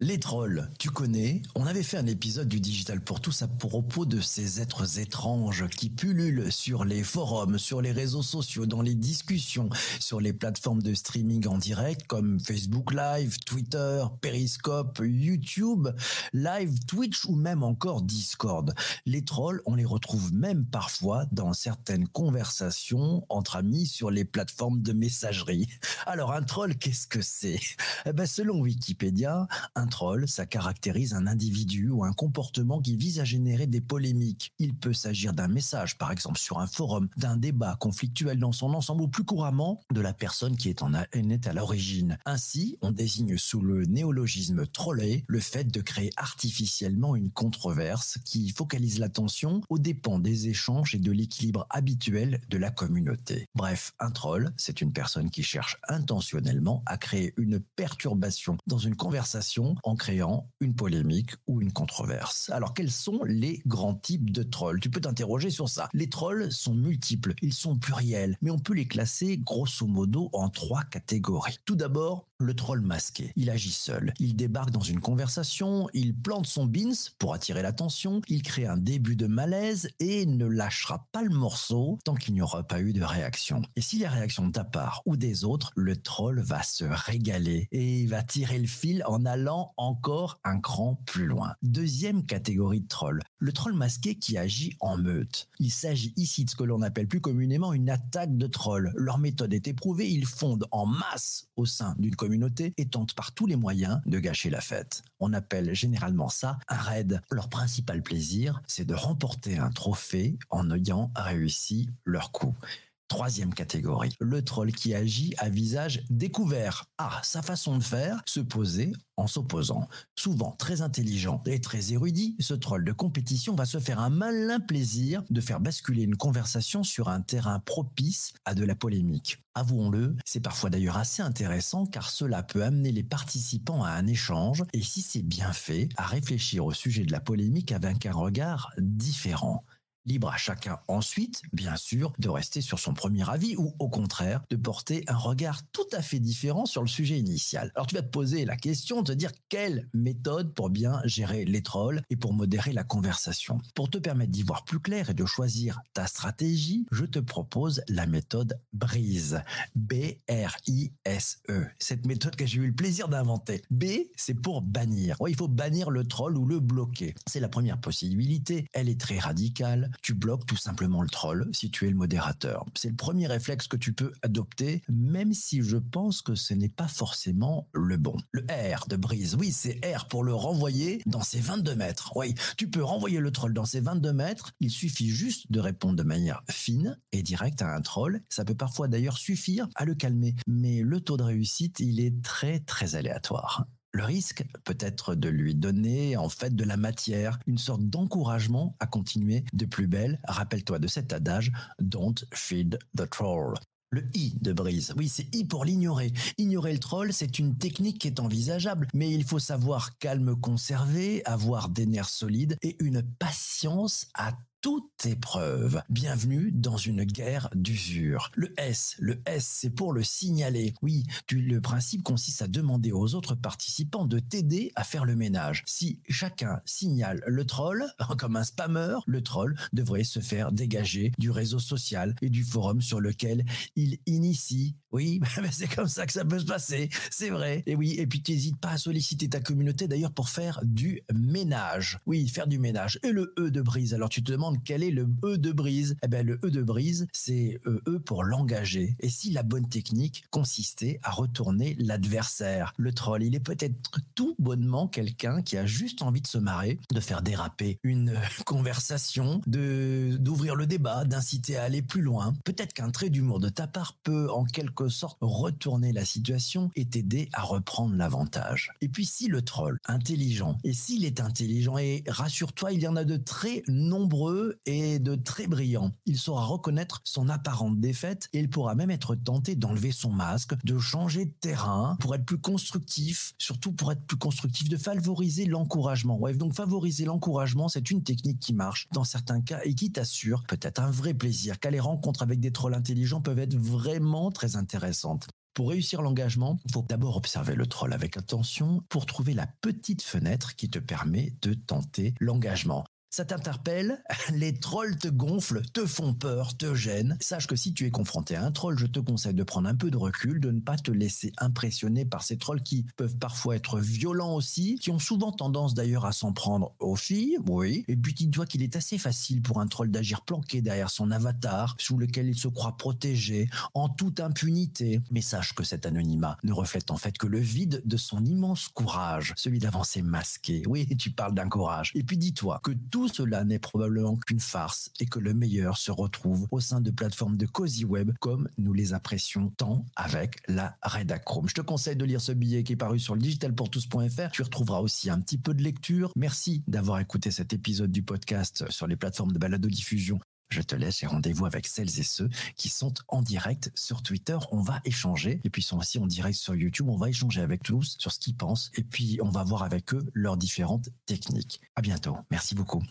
Les trolls, tu connais On avait fait un épisode du Digital pour tous à propos de ces êtres étranges qui pullulent sur les forums, sur les réseaux sociaux, dans les discussions, sur les plateformes de streaming en direct comme Facebook Live, Twitter, Periscope, YouTube, Live, Twitch ou même encore Discord. Les trolls, on les retrouve même parfois dans certaines conversations entre amis sur les plateformes de messagerie. Alors un troll, qu'est-ce que c'est? Eh ben, Selon Wikipédia, un troll, ça caractérise un individu ou un comportement qui vise à générer des polémiques. Il peut s'agir d'un message, par exemple sur un forum, d'un débat conflictuel dans son ensemble ou plus couramment de la personne qui est en est à l'origine. Ainsi, on désigne sous le néologisme troller le fait de créer artificiellement une controverse qui focalise l'attention aux dépens des échanges et de l'équilibre habituel de la communauté. Bref, un troll, c'est une personne qui cherche intentionnellement à créer une perturbation dans une conversation en créant une polémique ou une controverse. Alors quels sont les grands types de trolls? Tu peux t'interroger sur ça. Les trolls sont multiples, ils sont pluriels, mais on peut les classer grosso modo en trois catégories. Tout d'abord, le troll masqué. Il agit seul. Il débarque dans une conversation, il plante son bins pour attirer l'attention, il crée un début de malaise et ne lâchera pas le morceau tant qu'il n'y aura pas eu de réaction. Et si les réactions de ta part ou des autres, le troll va se régaler et il va tirer le fil en allant encore un cran plus loin. Deuxième catégorie de troll, le troll masqué qui agit en meute. Il s'agit ici de ce que l'on appelle plus communément une attaque de troll. Leur méthode est éprouvée, ils fondent en masse au sein d'une communauté communauté et tentent par tous les moyens de gâcher la fête. On appelle généralement ça un raid. Leur principal plaisir, c'est de remporter un trophée en ayant réussi leur coup. Troisième catégorie, le troll qui agit à visage découvert. Ah, sa façon de faire, se poser en s'opposant. Souvent très intelligent et très érudit, ce troll de compétition va se faire un malin plaisir de faire basculer une conversation sur un terrain propice à de la polémique. Avouons-le, c'est parfois d'ailleurs assez intéressant car cela peut amener les participants à un échange et si c'est bien fait, à réfléchir au sujet de la polémique avec un regard différent. Libre à chacun ensuite, bien sûr, de rester sur son premier avis ou au contraire de porter un regard tout à fait différent sur le sujet initial. Alors tu vas te poser la question de te dire quelle méthode pour bien gérer les trolls et pour modérer la conversation. Pour te permettre d'y voir plus clair et de choisir ta stratégie, je te propose la méthode BRISE. B-R-I-S-E. Cette méthode que j'ai eu le plaisir d'inventer. B, c'est pour bannir. il faut bannir le troll ou le bloquer. C'est la première possibilité. Elle est très radicale tu bloques tout simplement le troll si tu es le modérateur. C'est le premier réflexe que tu peux adopter, même si je pense que ce n'est pas forcément le bon. Le R de brise, oui, c'est R pour le renvoyer dans ses 22 mètres. Oui, tu peux renvoyer le troll dans ses 22 mètres, il suffit juste de répondre de manière fine et directe à un troll. Ça peut parfois d'ailleurs suffire à le calmer, mais le taux de réussite, il est très très aléatoire. Le risque peut être de lui donner en fait de la matière, une sorte d'encouragement à continuer de plus belle. Rappelle-toi de cet adage Don't feed the troll. Le I de brise. Oui, c'est I pour l'ignorer. Ignorer le troll, c'est une technique qui est envisageable, mais il faut savoir calme conserver, avoir des nerfs solides et une patience à toute épreuve. Bienvenue dans une guerre d'usure. Le S, le S, c'est pour le signaler. Oui, le principe consiste à demander aux autres participants de t'aider à faire le ménage. Si chacun signale le troll, comme un spammer, le troll devrait se faire dégager du réseau social et du forum sur lequel il initie oui, c'est comme ça que ça peut se passer, c'est vrai. Et oui, et puis tu n'hésites pas à solliciter ta communauté d'ailleurs pour faire du ménage. Oui, faire du ménage. Et le E de brise, alors tu te demandes quel est le E de brise Eh bien le E de brise, c'est E, e pour l'engager. Et si la bonne technique consistait à retourner l'adversaire, le troll, il est peut-être tout bonnement quelqu'un qui a juste envie de se marrer, de faire déraper une conversation, de d'ouvrir le débat, d'inciter à aller plus loin. Peut-être qu'un trait d'humour de ta part peut en quelque sorte retourner la situation et t'aider à reprendre l'avantage. Et puis si le troll, intelligent, et s'il est intelligent, et rassure-toi, il y en a de très nombreux et de très brillants, il saura reconnaître son apparente défaite et il pourra même être tenté d'enlever son masque, de changer de terrain pour être plus constructif, surtout pour être plus constructif, de favoriser l'encouragement. Donc favoriser l'encouragement, c'est une technique qui marche dans certains cas et qui t'assure peut-être un vrai plaisir, car les rencontres avec des trolls intelligents peuvent être vraiment très intéressante. Pour réussir l'engagement, il faut d'abord observer le troll avec attention pour trouver la petite fenêtre qui te permet de tenter l'engagement. Ça t'interpelle Les trolls te gonflent, te font peur, te gênent. Sache que si tu es confronté à un troll, je te conseille de prendre un peu de recul, de ne pas te laisser impressionner par ces trolls qui peuvent parfois être violents aussi, qui ont souvent tendance d'ailleurs à s'en prendre aux filles, oui. Et puis dis-toi qu'il est assez facile pour un troll d'agir planqué derrière son avatar, sous lequel il se croit protégé, en toute impunité. Mais sache que cet anonymat ne reflète en fait que le vide de son immense courage, celui d'avancer masqué. Oui, tu parles d'un courage. Et puis dis-toi que tout cela n'est probablement qu'une farce et que le meilleur se retrouve au sein de plateformes de Cozy Web comme nous les apprécions tant avec la Redachrome. Je te conseille de lire ce billet qui est paru sur le digitalpourtous.fr. Tu retrouveras aussi un petit peu de lecture. Merci d'avoir écouté cet épisode du podcast sur les plateformes de balado-diffusion je te laisse et rendez-vous avec celles et ceux qui sont en direct sur Twitter. On va échanger et puis sont aussi en direct sur YouTube. On va échanger avec tous sur ce qu'ils pensent et puis on va voir avec eux leurs différentes techniques. À bientôt. Merci beaucoup.